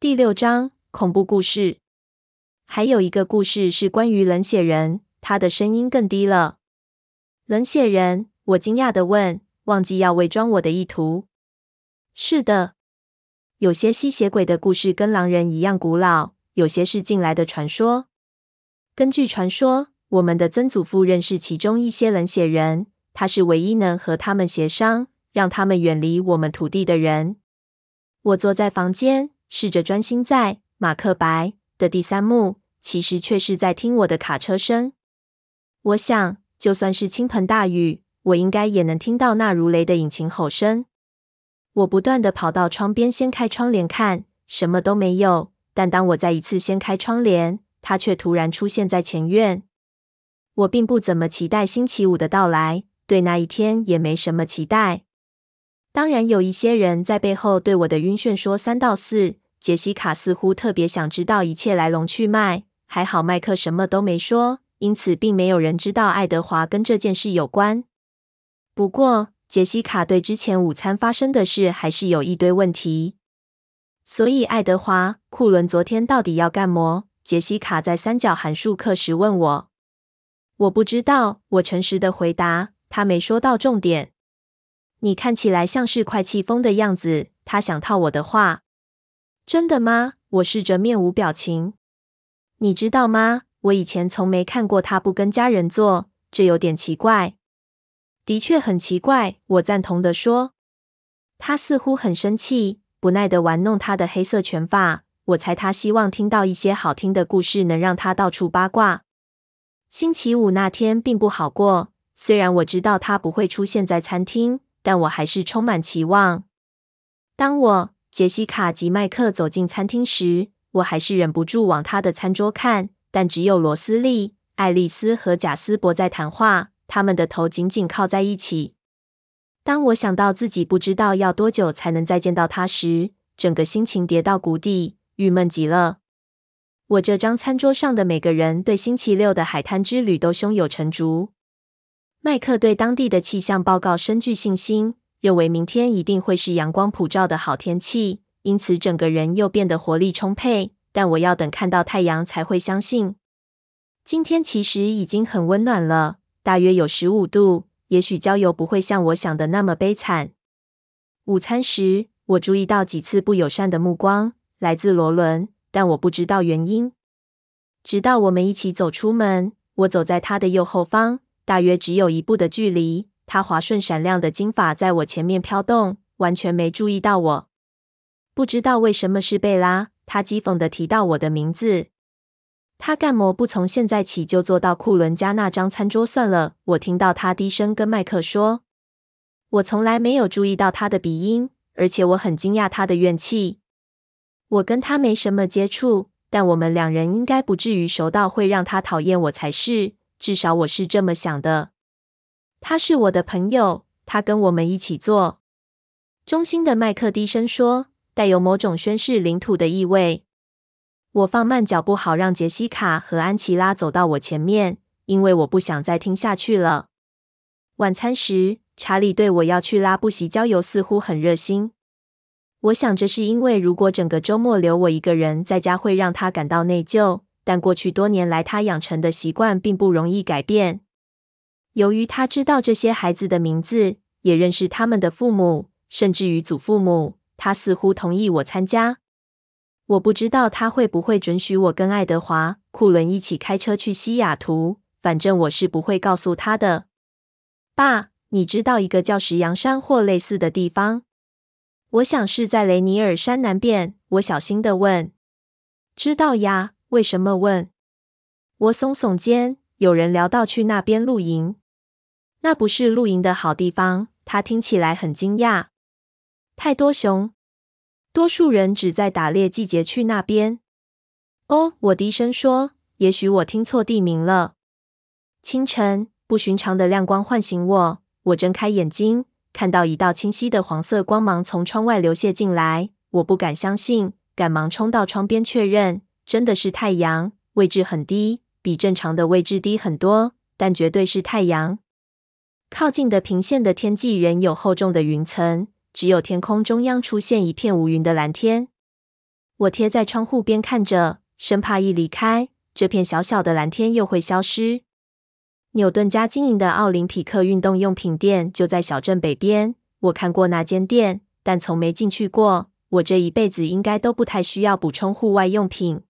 第六章恐怖故事。还有一个故事是关于冷血人，他的声音更低了。冷血人，我惊讶地问，忘记要伪装我的意图。是的，有些吸血鬼的故事跟狼人一样古老，有些是近来的传说。根据传说，我们的曾祖父认识其中一些冷血人，他是唯一能和他们协商，让他们远离我们土地的人。我坐在房间。试着专心在马克白的第三幕，其实却是在听我的卡车声。我想，就算是倾盆大雨，我应该也能听到那如雷的引擎吼声。我不断地跑到窗边，掀开窗帘看，什么都没有。但当我再一次掀开窗帘，它却突然出现在前院。我并不怎么期待星期五的到来，对那一天也没什么期待。当然，有一些人在背后对我的晕眩说三道四。杰西卡似乎特别想知道一切来龙去脉，还好麦克什么都没说，因此并没有人知道爱德华跟这件事有关。不过，杰西卡对之前午餐发生的事还是有一堆问题。所以，爱德华·库伦昨天到底要干么？杰西卡在三角函数课时问我。我不知道，我诚实的回答。他没说到重点。你看起来像是快气疯的样子。他想套我的话。真的吗？我试着面无表情。你知道吗？我以前从没看过他不跟家人做，这有点奇怪。的确很奇怪，我赞同地说。他似乎很生气，不耐地玩弄他的黑色卷发。我猜他希望听到一些好听的故事，能让他到处八卦。星期五那天并不好过，虽然我知道他不会出现在餐厅，但我还是充满期望。当我。杰西卡及麦克走进餐厅时，我还是忍不住往他的餐桌看，但只有罗斯利、爱丽丝和贾斯伯在谈话，他们的头紧紧靠在一起。当我想到自己不知道要多久才能再见到他时，整个心情跌到谷底，郁闷极了。我这张餐桌上的每个人对星期六的海滩之旅都胸有成竹。麦克对当地的气象报告深具信心。认为明天一定会是阳光普照的好天气，因此整个人又变得活力充沛。但我要等看到太阳才会相信。今天其实已经很温暖了，大约有十五度。也许郊游不会像我想的那么悲惨。午餐时，我注意到几次不友善的目光来自罗伦，但我不知道原因。直到我们一起走出门，我走在他的右后方，大约只有一步的距离。他滑顺闪亮的金发在我前面飘动，完全没注意到我。不知道为什么是贝拉，他讥讽地提到我的名字。他干么不从现在起就坐到库伦家那张餐桌算了？我听到他低声跟麦克说。我从来没有注意到他的鼻音，而且我很惊讶他的怨气。我跟他没什么接触，但我们两人应该不至于熟到会让他讨厌我才是，至少我是这么想的。他是我的朋友，他跟我们一起做。忠心的麦克低声说，带有某种宣示领土的意味。我放慢脚步，好让杰西卡和安琪拉走到我前面，因为我不想再听下去了。晚餐时，查理对我要去拉布席郊游似乎很热心。我想这是因为如果整个周末留我一个人在家，会让他感到内疚。但过去多年来，他养成的习惯并不容易改变。由于他知道这些孩子的名字，也认识他们的父母，甚至于祖父母，他似乎同意我参加。我不知道他会不会准许我跟爱德华·库伦一起开车去西雅图，反正我是不会告诉他的。爸，你知道一个叫石羊山或类似的地方？我想是在雷尼尔山南边。我小心的问。知道呀，为什么问？我耸耸肩。有人聊到去那边露营。那不是露营的好地方，他听起来很惊讶。太多熊，多数人只在打猎季节去那边。哦，我低声说，也许我听错地名了。清晨，不寻常的亮光唤醒我，我睁开眼睛，看到一道清晰的黄色光芒从窗外流泻进来。我不敢相信，赶忙冲到窗边确认，真的是太阳，位置很低，比正常的位置低很多，但绝对是太阳。靠近的平线的天际仍有厚重的云层，只有天空中央出现一片无云的蓝天。我贴在窗户边看着，生怕一离开，这片小小的蓝天又会消失。纽顿家经营的奥林匹克运动用品店就在小镇北边。我看过那间店，但从没进去过。我这一辈子应该都不太需要补充户外用品。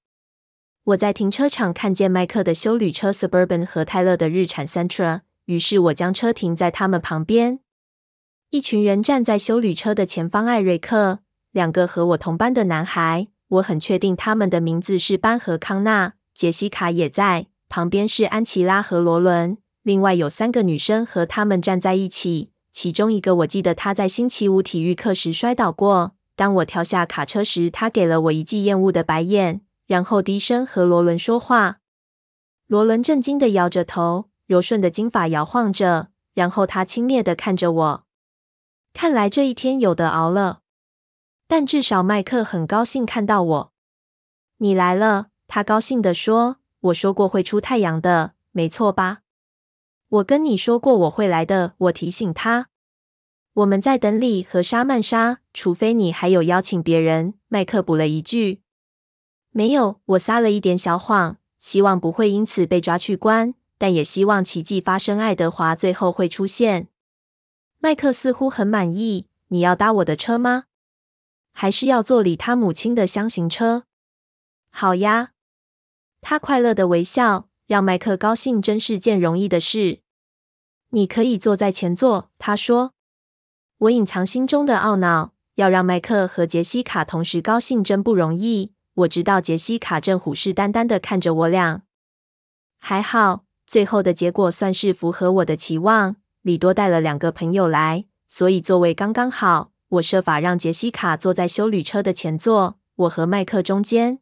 我在停车场看见麦克的休旅车 Suburban 和泰勒的日产 Sentra，于是我将车停在他们旁边。一群人站在修旅车的前方。艾瑞克，两个和我同班的男孩。我很确定他们的名字是班和康纳，杰西卡也在旁边，是安琪拉和罗伦。另外有三个女生和他们站在一起，其中一个我记得她在星期五体育课时摔倒过。当我跳下卡车时，她给了我一记厌恶的白眼，然后低声和罗伦说话。罗伦震惊的摇着头，柔顺的金发摇晃着，然后她轻蔑地看着我。看来这一天有得熬了。但至少麦克很高兴看到我。你来了，他高兴地说。我说过会出太阳的，没错吧？我跟你说过我会来的，我提醒他。我们在等你和莎曼莎，除非你还有邀请别人。麦克补了一句。没有，我撒了一点小谎，希望不会因此被抓去关，但也希望奇迹发生，爱德华最后会出现。麦克似乎很满意。你要搭我的车吗？还是要坐里他母亲的厢型车？好呀，他快乐的微笑，让麦克高兴，真是件容易的事。你可以坐在前座，他说。我隐藏心中的懊恼，要让麦克和杰西卡同时高兴真不容易。我知道杰西卡正虎视眈眈的看着我俩。还好，最后的结果算是符合我的期望。李多带了两个朋友来，所以座位刚刚好。我设法让杰西卡坐在修旅车的前座，我和麦克中间。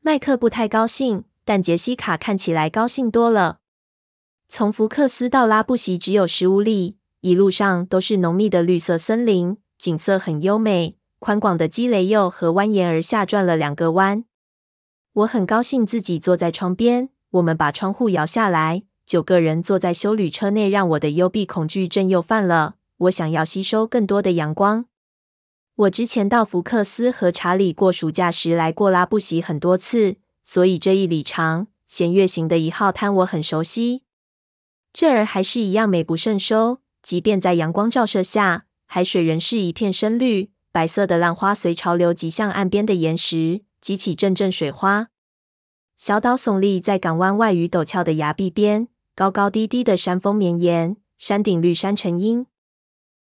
麦克不太高兴，但杰西卡看起来高兴多了。从福克斯到拉布席只有十五里，一路上都是浓密的绿色森林，景色很优美。宽广的激雷又和蜿蜒而下转了两个弯。我很高兴自己坐在窗边。我们把窗户摇下来，九个人坐在休旅车内，让我的幽闭恐惧症又犯了。我想要吸收更多的阳光。我之前到福克斯和查理过暑假时来过拉布席很多次，所以这一里长弦月形的一号滩我很熟悉。这儿还是一样美不胜收，即便在阳光照射下，海水仍是一片深绿。白色的浪花随潮流急向岸边的岩石，激起阵阵水花。小岛耸立在港湾外与陡峭的崖壁边，高高低低的山峰绵延，山顶绿山成荫。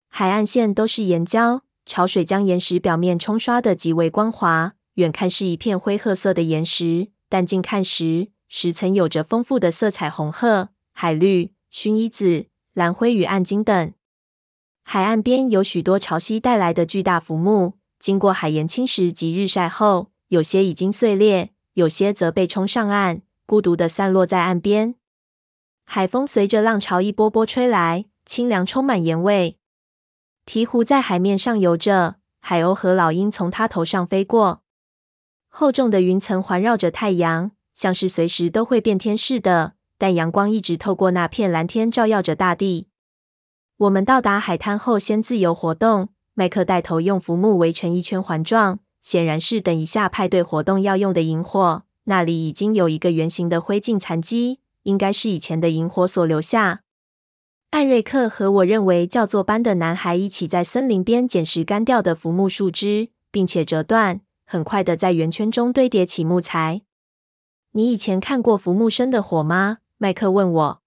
海岸线都是岩礁，潮水将岩石表面冲刷得极为光滑。远看是一片灰褐色的岩石，但近看时，石层有着丰富的色彩：红褐、海绿、薰衣紫、蓝灰与暗金等。海岸边有许多潮汐带来的巨大浮木，经过海盐侵蚀及日晒后，有些已经碎裂，有些则被冲上岸，孤独地散落在岸边。海风随着浪潮一波波吹来，清凉，充满盐味。鹈鹕在海面上游着，海鸥和老鹰从它头上飞过。厚重的云层环绕着太阳，像是随时都会变天似的。但阳光一直透过那片蓝天照耀着大地。我们到达海滩后，先自由活动。麦克带头用浮木围成一圈环状，显然是等一下派对活动要用的萤火。那里已经有一个圆形的灰烬残迹，应该是以前的萤火所留下。艾瑞克和我认为叫做班的男孩一起在森林边捡拾干掉的浮木树枝，并且折断，很快的在圆圈中堆叠起木材。你以前看过浮木生的火吗？麦克问我。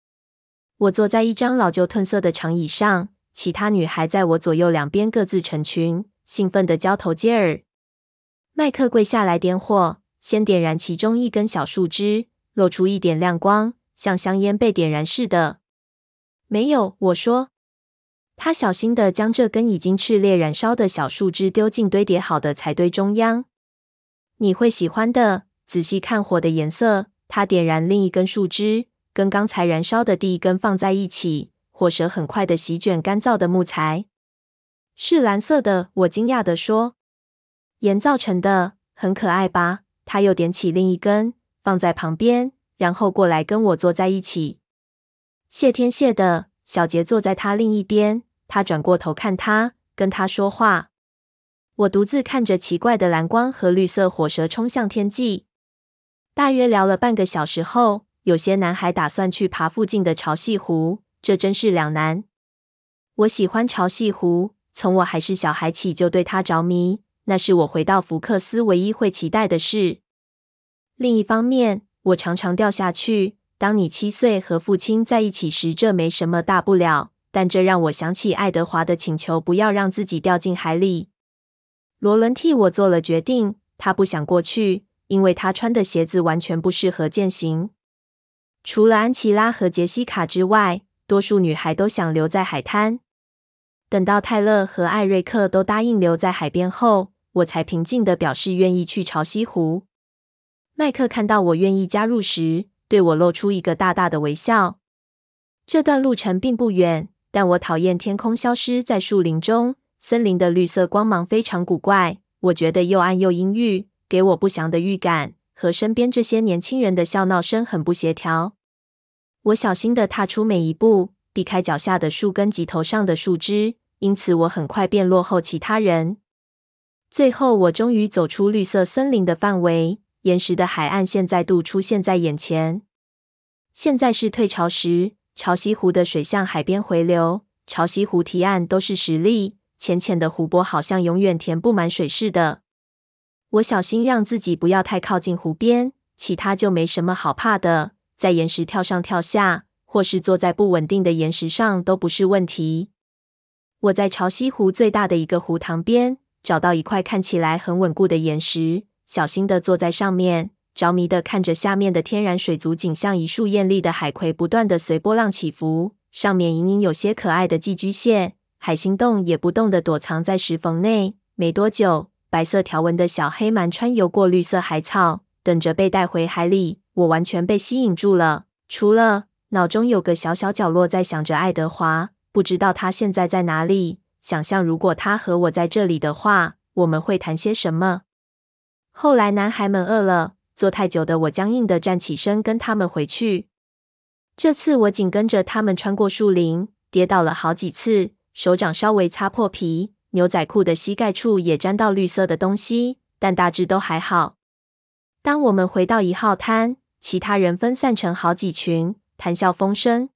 我坐在一张老旧褪色的长椅上，其他女孩在我左右两边各自成群，兴奋的交头接耳。麦克跪下来点火，先点燃其中一根小树枝，露出一点亮光，像香烟被点燃似的。没有，我说。他小心地将这根已经炽烈燃烧的小树枝丢进堆叠好的柴堆中央。你会喜欢的。仔细看火的颜色。他点燃另一根树枝，跟刚才燃烧的第一根放在一起。火舌很快地席卷干燥的木材。是蓝色的。我惊讶地说。盐造成的，很可爱吧？他又点起另一根，放在旁边，然后过来跟我坐在一起。谢天谢地，小杰坐在他另一边。他转过头看他，跟他说话。我独自看着奇怪的蓝光和绿色火舌冲向天际。大约聊了半个小时后，有些男孩打算去爬附近的潮汐湖，这真是两难。我喜欢潮汐湖，从我还是小孩起就对它着迷，那是我回到福克斯唯一会期待的事。另一方面，我常常掉下去。当你七岁和父亲在一起时，这没什么大不了，但这让我想起爱德华的请求，不要让自己掉进海里。罗伦替我做了决定，他不想过去，因为他穿的鞋子完全不适合健行。除了安琪拉和杰西卡之外，多数女孩都想留在海滩。等到泰勒和艾瑞克都答应留在海边后，我才平静地表示愿意去潮汐湖。麦克看到我愿意加入时，对我露出一个大大的微笑。这段路程并不远，但我讨厌天空消失在树林中。森林的绿色光芒非常古怪，我觉得又暗又阴郁，给我不祥的预感，和身边这些年轻人的笑闹声很不协调。我小心地踏出每一步，避开脚下的树根及头上的树枝，因此我很快便落后其他人。最后，我终于走出绿色森林的范围，岩石的海岸线再度出现在眼前。现在是退潮时，潮汐湖的水向海边回流，潮汐湖堤岸都是石砾。浅浅的湖泊好像永远填不满水似的。我小心让自己不要太靠近湖边，其他就没什么好怕的。在岩石跳上跳下，或是坐在不稳定的岩石上都不是问题。我在潮汐湖最大的一个湖塘边找到一块看起来很稳固的岩石，小心地坐在上面，着迷地看着下面的天然水族景，像一束艳丽的海葵，不断地随波浪起伏。上面隐隐有些可爱的寄居蟹。海星动也不动地躲藏在石缝内。没多久，白色条纹的小黑鳗穿游过绿色海草，等着被带回海里。我完全被吸引住了，除了脑中有个小小角落在想着爱德华，不知道他现在在哪里。想象如果他和我在这里的话，我们会谈些什么？后来，男孩们饿了，坐太久的我僵硬地站起身，跟他们回去。这次我紧跟着他们穿过树林，跌倒了好几次。手掌稍微擦破皮，牛仔裤的膝盖处也沾到绿色的东西，但大致都还好。当我们回到一号滩，其他人分散成好几群，谈笑风生。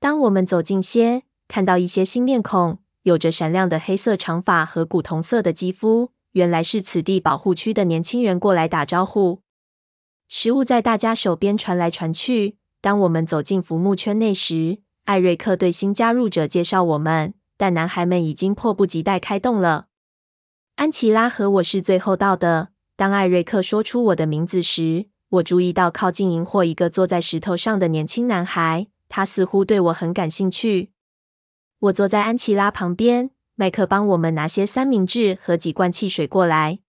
当我们走近些，看到一些新面孔，有着闪亮的黑色长发和古铜色的肌肤，原来是此地保护区的年轻人过来打招呼。食物在大家手边传来传去。当我们走进浮木圈内时，艾瑞克对新加入者介绍我们，但男孩们已经迫不及待开动了。安琪拉和我是最后到的。当艾瑞克说出我的名字时，我注意到靠近萤火一个坐在石头上的年轻男孩，他似乎对我很感兴趣。我坐在安琪拉旁边，麦克帮我们拿些三明治和几罐汽水过来。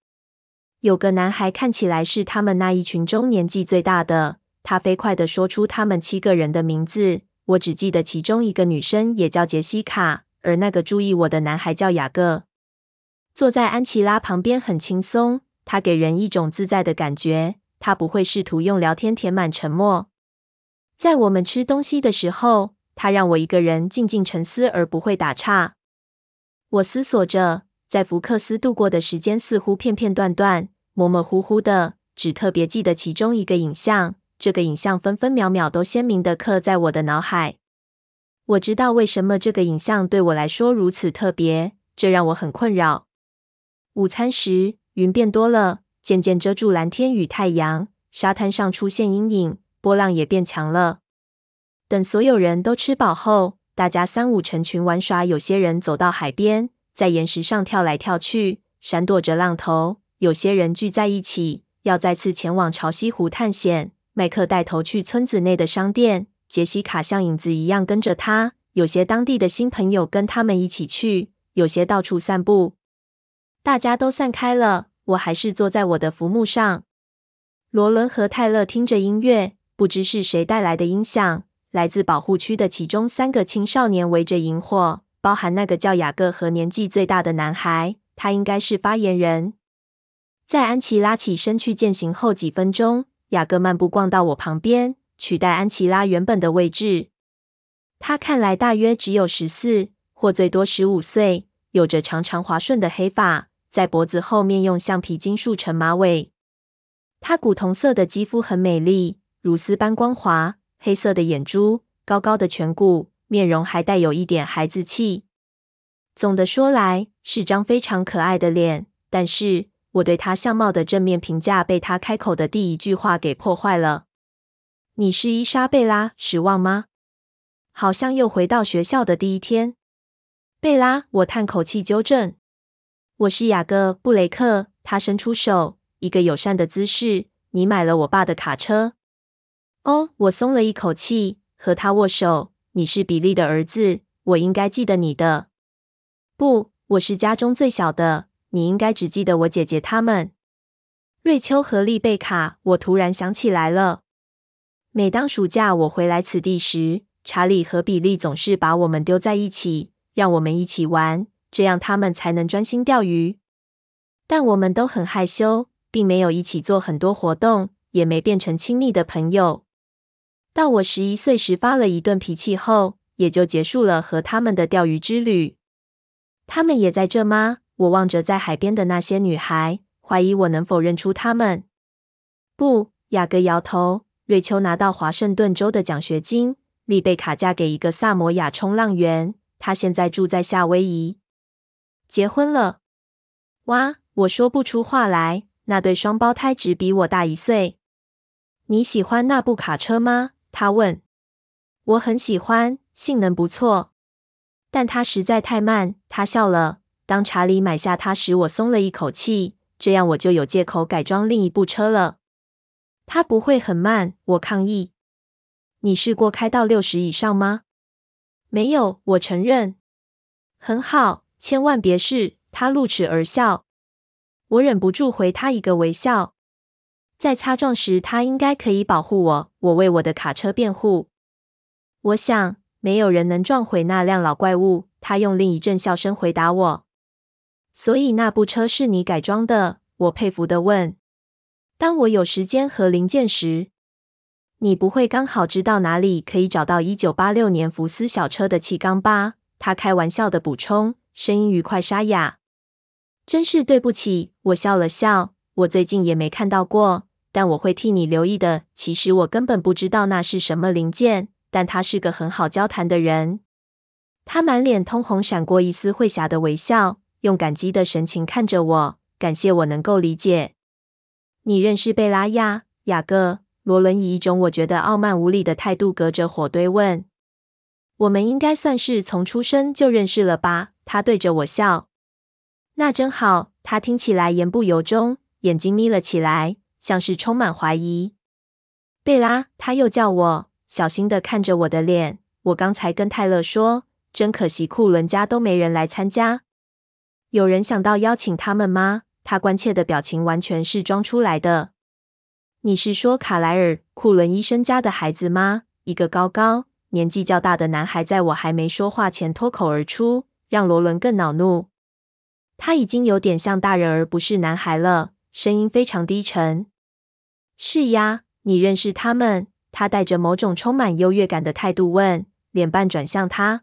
有个男孩看起来是他们那一群中年纪最大的，他飞快地说出他们七个人的名字。我只记得其中一个女生也叫杰西卡，而那个注意我的男孩叫雅各。坐在安琪拉旁边很轻松，他给人一种自在的感觉。他不会试图用聊天填满沉默。在我们吃东西的时候，他让我一个人静静沉思，而不会打岔。我思索着，在福克斯度过的时间似乎片片段段、模模糊糊的，只特别记得其中一个影像。这个影像分分秒秒都鲜明的刻在我的脑海。我知道为什么这个影像对我来说如此特别，这让我很困扰。午餐时，云变多了，渐渐遮住蓝天与太阳，沙滩上出现阴影，波浪也变强了。等所有人都吃饱后，大家三五成群玩耍，有些人走到海边，在岩石上跳来跳去，闪躲着浪头；有些人聚在一起，要再次前往潮汐湖探险。麦克带头去村子内的商店，杰西卡像影子一样跟着他。有些当地的新朋友跟他们一起去，有些到处散步。大家都散开了，我还是坐在我的浮木上。罗伦和泰勒听着音乐，不知是谁带来的音响，来自保护区的其中三个青少年围着萤火，包含那个叫雅各和年纪最大的男孩，他应该是发言人。在安琪拉起身去践行后几分钟。雅各漫步逛到我旁边，取代安琪拉原本的位置。他看来大约只有十四或最多十五岁，有着长长滑顺的黑发，在脖子后面用橡皮筋束成马尾。他古铜色的肌肤很美丽，如丝般光滑，黑色的眼珠，高高的颧骨，面容还带有一点孩子气。总的说来，是张非常可爱的脸。但是我对他相貌的正面评价被他开口的第一句话给破坏了。你是伊莎贝拉·失望吗？好像又回到学校的第一天。贝拉，我叹口气纠正。我是雅各·布雷克。他伸出手，一个友善的姿势。你买了我爸的卡车。哦，我松了一口气，和他握手。你是比利的儿子，我应该记得你的。不，我是家中最小的。你应该只记得我姐姐他们。瑞秋和丽贝卡。我突然想起来了。每当暑假我回来此地时，查理和比利总是把我们丢在一起，让我们一起玩，这样他们才能专心钓鱼。但我们都很害羞，并没有一起做很多活动，也没变成亲密的朋友。到我十一岁时发了一顿脾气后，也就结束了和他们的钓鱼之旅。他们也在这吗？我望着在海边的那些女孩，怀疑我能否认出她们。不，雅各摇头。瑞秋拿到华盛顿州的奖学金。丽贝卡嫁给一个萨摩亚冲浪员，她现在住在夏威夷，结婚了。哇，我说不出话来。那对双胞胎只比我大一岁。你喜欢那部卡车吗？他问。我很喜欢，性能不错，但它实在太慢。他笑了。当查理买下它时，我松了一口气，这样我就有借口改装另一部车了。它不会很慢，我抗议。你试过开到六十以上吗？没有，我承认。很好，千万别试。他露齿而笑。我忍不住回他一个微笑。在擦撞时，他应该可以保护我。我为我的卡车辩护。我想，没有人能撞毁那辆老怪物。他用另一阵笑声回答我。所以那部车是你改装的？我佩服的问。当我有时间和零件时。你不会刚好知道哪里可以找到一九八六年福斯小车的气缸吧？他开玩笑的补充，声音愉快沙哑。真是对不起，我笑了笑。我最近也没看到过，但我会替你留意的。其实我根本不知道那是什么零件，但他是个很好交谈的人。他满脸通红，闪过一丝会侠的微笑，用感激的神情看着我，感谢我能够理解。你认识贝拉亚，雅各？罗伦以一种我觉得傲慢无礼的态度隔着火堆问：“我们应该算是从出生就认识了吧？”他对着我笑。那真好。他听起来言不由衷，眼睛眯了起来，像是充满怀疑。贝拉，他又叫我，小心的看着我的脸。我刚才跟泰勒说，真可惜库伦家都没人来参加。有人想到邀请他们吗？他关切的表情完全是装出来的。你是说卡莱尔·库伦医生家的孩子吗？一个高高、年纪较大的男孩在我还没说话前脱口而出，让罗伦更恼怒。他已经有点像大人而不是男孩了，声音非常低沉。是呀，你认识他们？他带着某种充满优越感的态度问，脸半转向他。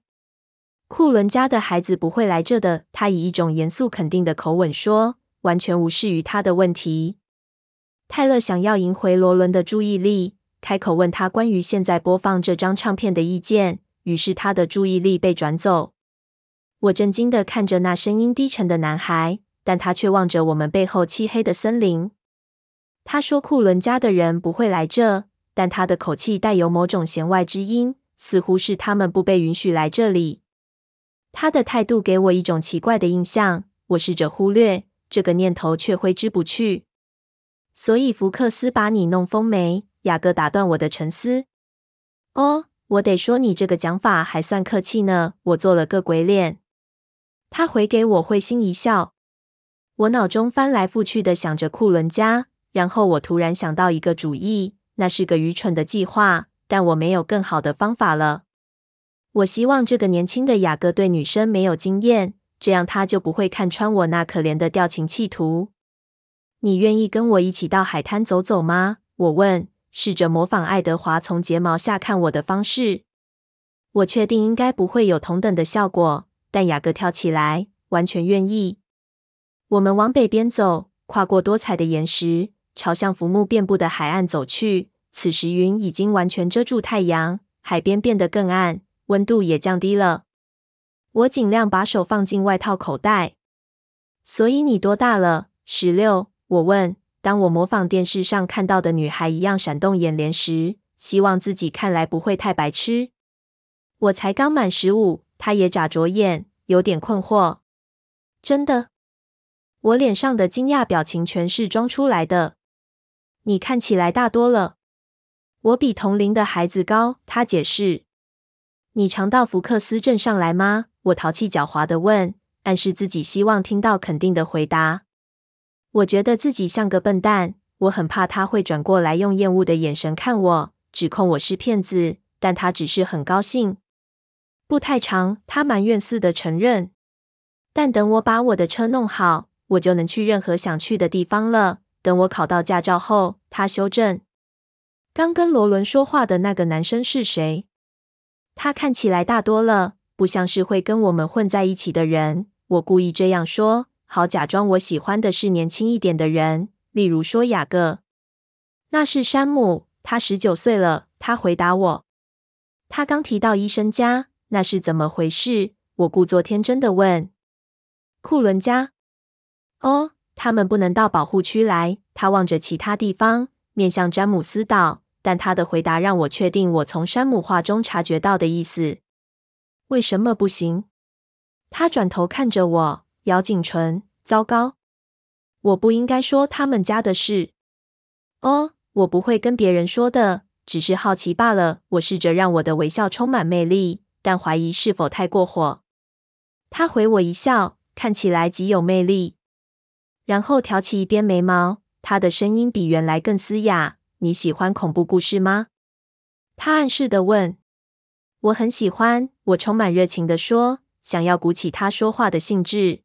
库伦家的孩子不会来这的。他以一种严肃肯定的口吻说，完全无视于他的问题。泰勒想要赢回罗伦的注意力，开口问他关于现在播放这张唱片的意见。于是他的注意力被转走。我震惊地看着那声音低沉的男孩，但他却望着我们背后漆黑的森林。他说：“库伦家的人不会来这。”但他的口气带有某种弦外之音，似乎是他们不被允许来这里。他的态度给我一种奇怪的印象。我试着忽略这个念头，却挥之不去。所以福克斯把你弄疯没？雅各打断我的沉思。哦，我得说你这个讲法还算客气呢。我做了个鬼脸。他回给我会心一笑。我脑中翻来覆去的想着库伦家，然后我突然想到一个主意，那是个愚蠢的计划，但我没有更好的方法了。我希望这个年轻的雅各对女生没有经验，这样他就不会看穿我那可怜的调情企图。你愿意跟我一起到海滩走走吗？我问，试着模仿爱德华从睫毛下看我的方式。我确定应该不会有同等的效果，但雅各跳起来，完全愿意。我们往北边走，跨过多彩的岩石，朝向浮木遍布的海岸走去。此时云已经完全遮住太阳，海边变得更暗，温度也降低了。我尽量把手放进外套口袋。所以你多大了？十六。我问。当我模仿电视上看到的女孩一样闪动眼帘时，希望自己看来不会太白痴。我才刚满十五。她也眨着眼，有点困惑。真的？我脸上的惊讶表情全是装出来的。你看起来大多了。我比同龄的孩子高，他解释。你常到福克斯镇上来吗？我淘气狡猾地问，暗示自己希望听到肯定的回答。我觉得自己像个笨蛋，我很怕他会转过来用厌恶的眼神看我，指控我是骗子。但他只是很高兴。不太长，他埋怨似的承认。但等我把我的车弄好，我就能去任何想去的地方了。等我考到驾照后，他修正。刚跟罗伦说话的那个男生是谁？他看起来大多了，不像是会跟我们混在一起的人。我故意这样说，好假装我喜欢的是年轻一点的人，例如说雅各。那是山姆，他十九岁了。他回答我。他刚提到医生家。那是怎么回事？我故作天真的问。库伦家？哦，他们不能到保护区来。他望着其他地方，面向詹姆斯岛。但他的回答让我确定我从山姆话中察觉到的意思。为什么不行？他转头看着我，咬紧唇。糟糕，我不应该说他们家的事。哦，我不会跟别人说的，只是好奇罢了。我试着让我的微笑充满魅力。但怀疑是否太过火。他回我一笑，看起来极有魅力，然后挑起一边眉毛。他的声音比原来更嘶哑。你喜欢恐怖故事吗？他暗示的问。我很喜欢，我充满热情的说，想要鼓起他说话的兴致。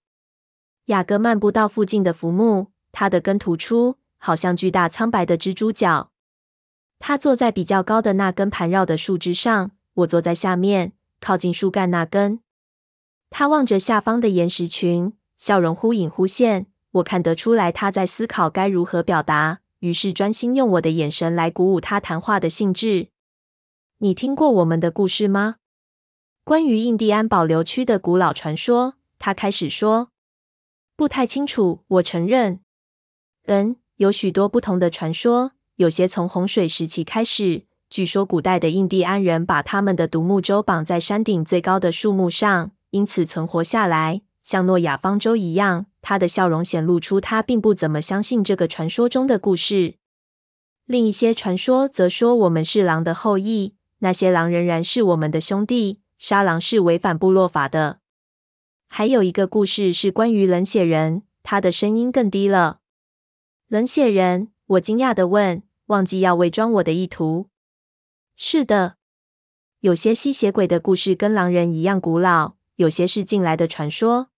雅各漫步到附近的浮木，他的根突出，好像巨大苍白的蜘蛛脚。他坐在比较高的那根盘绕的树枝上，我坐在下面。靠近树干那根，他望着下方的岩石群，笑容忽隐忽现。我看得出来他在思考该如何表达，于是专心用我的眼神来鼓舞他谈话的兴致。你听过我们的故事吗？关于印第安保留区的古老传说，他开始说。不太清楚，我承认。嗯，有许多不同的传说，有些从洪水时期开始。据说古代的印第安人把他们的独木舟绑在山顶最高的树木上，因此存活下来，像诺亚方舟一样。他的笑容显露出他并不怎么相信这个传说中的故事。另一些传说则说我们是狼的后裔，那些狼仍然是我们的兄弟。杀狼是违反部落法的。还有一个故事是关于冷血人，他的声音更低了。冷血人？我惊讶地问，忘记要伪装我的意图。是的，有些吸血鬼的故事跟狼人一样古老，有些是近来的传说。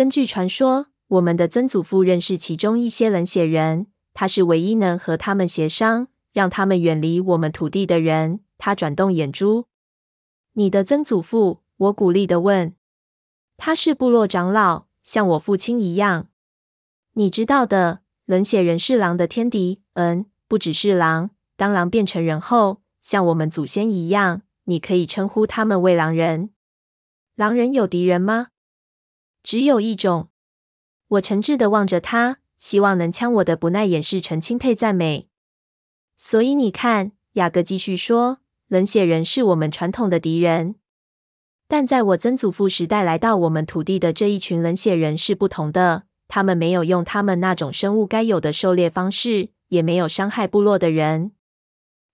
根据传说，我们的曾祖父认识其中一些冷血人，他是唯一能和他们协商，让他们远离我们土地的人。他转动眼珠。你的曾祖父？我鼓励地问。他是部落长老，像我父亲一样。你知道的，冷血人是狼的天敌。嗯，不只是狼，当狼变成人后。像我们祖先一样，你可以称呼他们为狼人。狼人有敌人吗？只有一种。我诚挚地望着他，希望能将我的不耐掩饰成钦佩赞美。所以你看，雅各继续说，冷血人是我们传统的敌人。但在我曾祖父时代来到我们土地的这一群冷血人是不同的。他们没有用他们那种生物该有的狩猎方式，也没有伤害部落的人。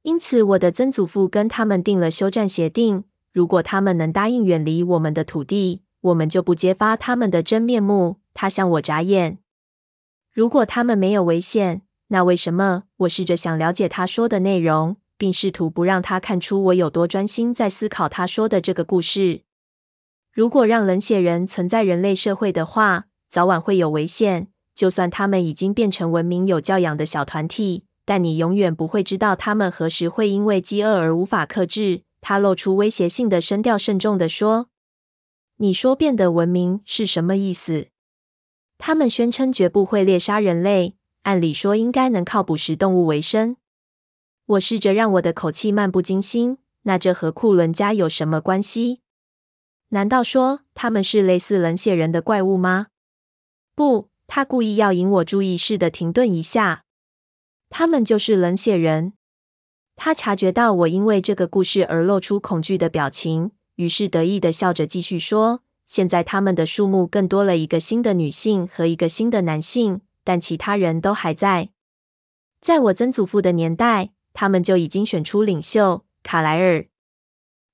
因此，我的曾祖父跟他们订了休战协定。如果他们能答应远离我们的土地，我们就不揭发他们的真面目。他向我眨眼。如果他们没有危险，那为什么？我试着想了解他说的内容，并试图不让他看出我有多专心在思考他说的这个故事。如果让冷血人存在人类社会的话，早晚会有危险。就算他们已经变成文明有教养的小团体。但你永远不会知道他们何时会因为饥饿而无法克制。他露出威胁性的声调，慎重地说：“你说变得文明是什么意思？”他们宣称绝不会猎杀人类，按理说应该能靠捕食动物为生。我试着让我的口气漫不经心。那这和库伦家有什么关系？难道说他们是类似冷血人的怪物吗？不，他故意要引我注意，似的停顿一下。他们就是冷血人。他察觉到我因为这个故事而露出恐惧的表情，于是得意的笑着继续说：“现在他们的数目更多了一个新的女性和一个新的男性，但其他人都还在。在我曾祖父的年代，他们就已经选出领袖卡莱尔。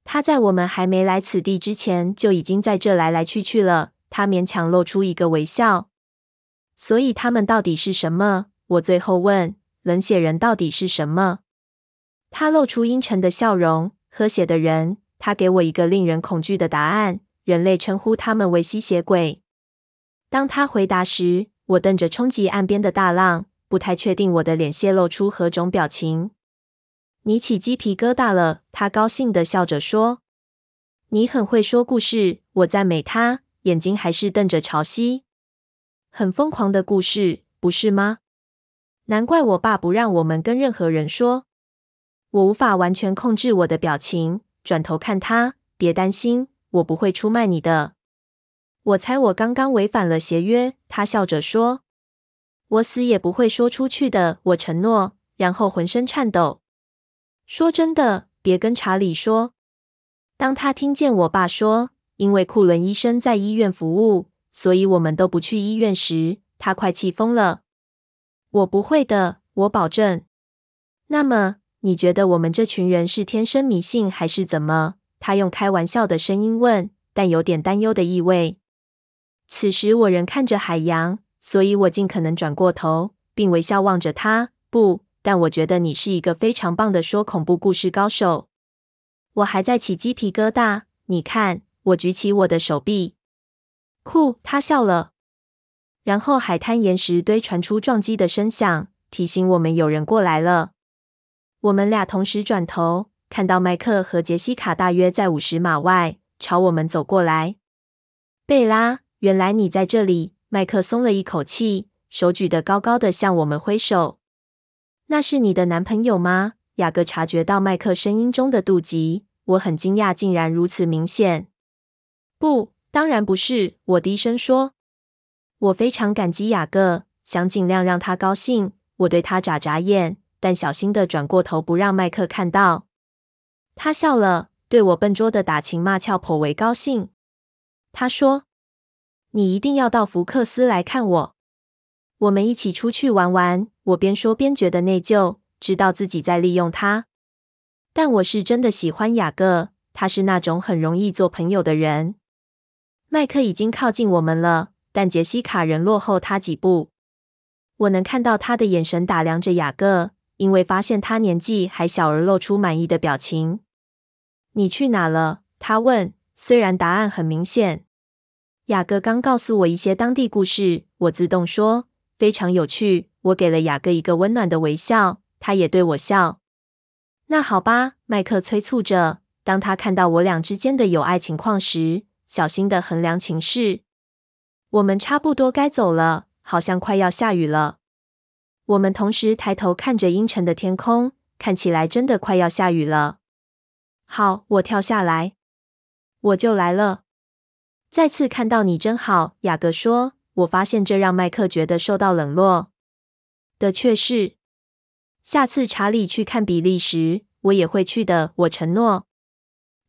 他在我们还没来此地之前就已经在这来来去去了。”他勉强露出一个微笑。所以他们到底是什么？我最后问：“冷血人到底是什么？”他露出阴沉的笑容。喝血的人。他给我一个令人恐惧的答案。人类称呼他们为吸血鬼。当他回答时，我瞪着冲击岸边的大浪，不太确定我的脸泄露出何种表情。你起鸡皮疙瘩了，他高兴地笑着说。你很会说故事，我赞美他，眼睛还是瞪着潮汐。很疯狂的故事，不是吗？难怪我爸不让我们跟任何人说。我无法完全控制我的表情，转头看他。别担心，我不会出卖你的。我猜我刚刚违反了协约。他笑着说：“我死也不会说出去的。”我承诺，然后浑身颤抖。说真的，别跟查理说。当他听见我爸说，因为库伦医生在医院服务，所以我们都不去医院时，他快气疯了。我不会的，我保证。那么。你觉得我们这群人是天生迷信还是怎么？他用开玩笑的声音问，但有点担忧的意味。此时我仍看着海洋，所以我尽可能转过头，并微笑望着他。不，但我觉得你是一个非常棒的说恐怖故事高手。我还在起鸡皮疙瘩。你看，我举起我的手臂。酷，他笑了。然后海滩岩石堆传出撞击的声响，提醒我们有人过来了。我们俩同时转头，看到麦克和杰西卡大约在五十码外朝我们走过来。贝拉，原来你在这里！麦克松了一口气，手举得高高的，向我们挥手。那是你的男朋友吗？雅各察觉到麦克声音中的妒忌，我很惊讶，竟然如此明显。不，当然不是，我低声说。我非常感激雅各，想尽量让他高兴。我对他眨眨眼。但小心地转过头，不让麦克看到。他笑了，对我笨拙的打情骂俏颇为高兴。他说：“你一定要到福克斯来看我，我们一起出去玩玩。”我边说边觉得内疚，知道自己在利用他。但我是真的喜欢雅各，他是那种很容易做朋友的人。麦克已经靠近我们了，但杰西卡仍落后他几步。我能看到他的眼神打量着雅各。因为发现他年纪还小而露出满意的表情。你去哪了？他问。虽然答案很明显，雅各刚告诉我一些当地故事。我自动说，非常有趣。我给了雅各一个温暖的微笑，他也对我笑。那好吧，麦克催促着。当他看到我俩之间的友爱情况时，小心的衡量情势。我们差不多该走了，好像快要下雨了。我们同时抬头看着阴沉的天空，看起来真的快要下雨了。好，我跳下来，我就来了。再次看到你真好，雅各说。我发现这让麦克觉得受到冷落。的确是。下次查理去看比利时，我也会去的。我承诺。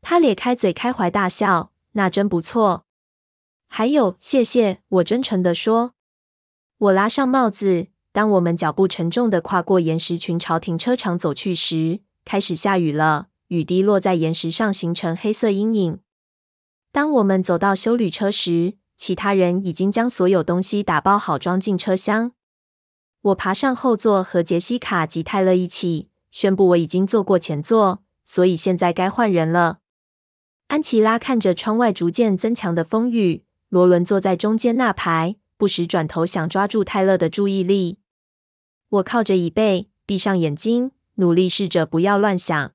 他咧开嘴，开怀大笑。那真不错。还有，谢谢。我真诚地说。我拉上帽子。当我们脚步沉重地跨过岩石群朝停车场走去时，开始下雨了。雨滴落在岩石上，形成黑色阴影。当我们走到休旅车时，其他人已经将所有东西打包好，装进车厢。我爬上后座，和杰西卡及泰勒一起宣布我已经坐过前座，所以现在该换人了。安琪拉看着窗外逐渐增强的风雨，罗伦坐在中间那排，不时转头想抓住泰勒的注意力。我靠着椅背，闭上眼睛，努力试着不要乱想。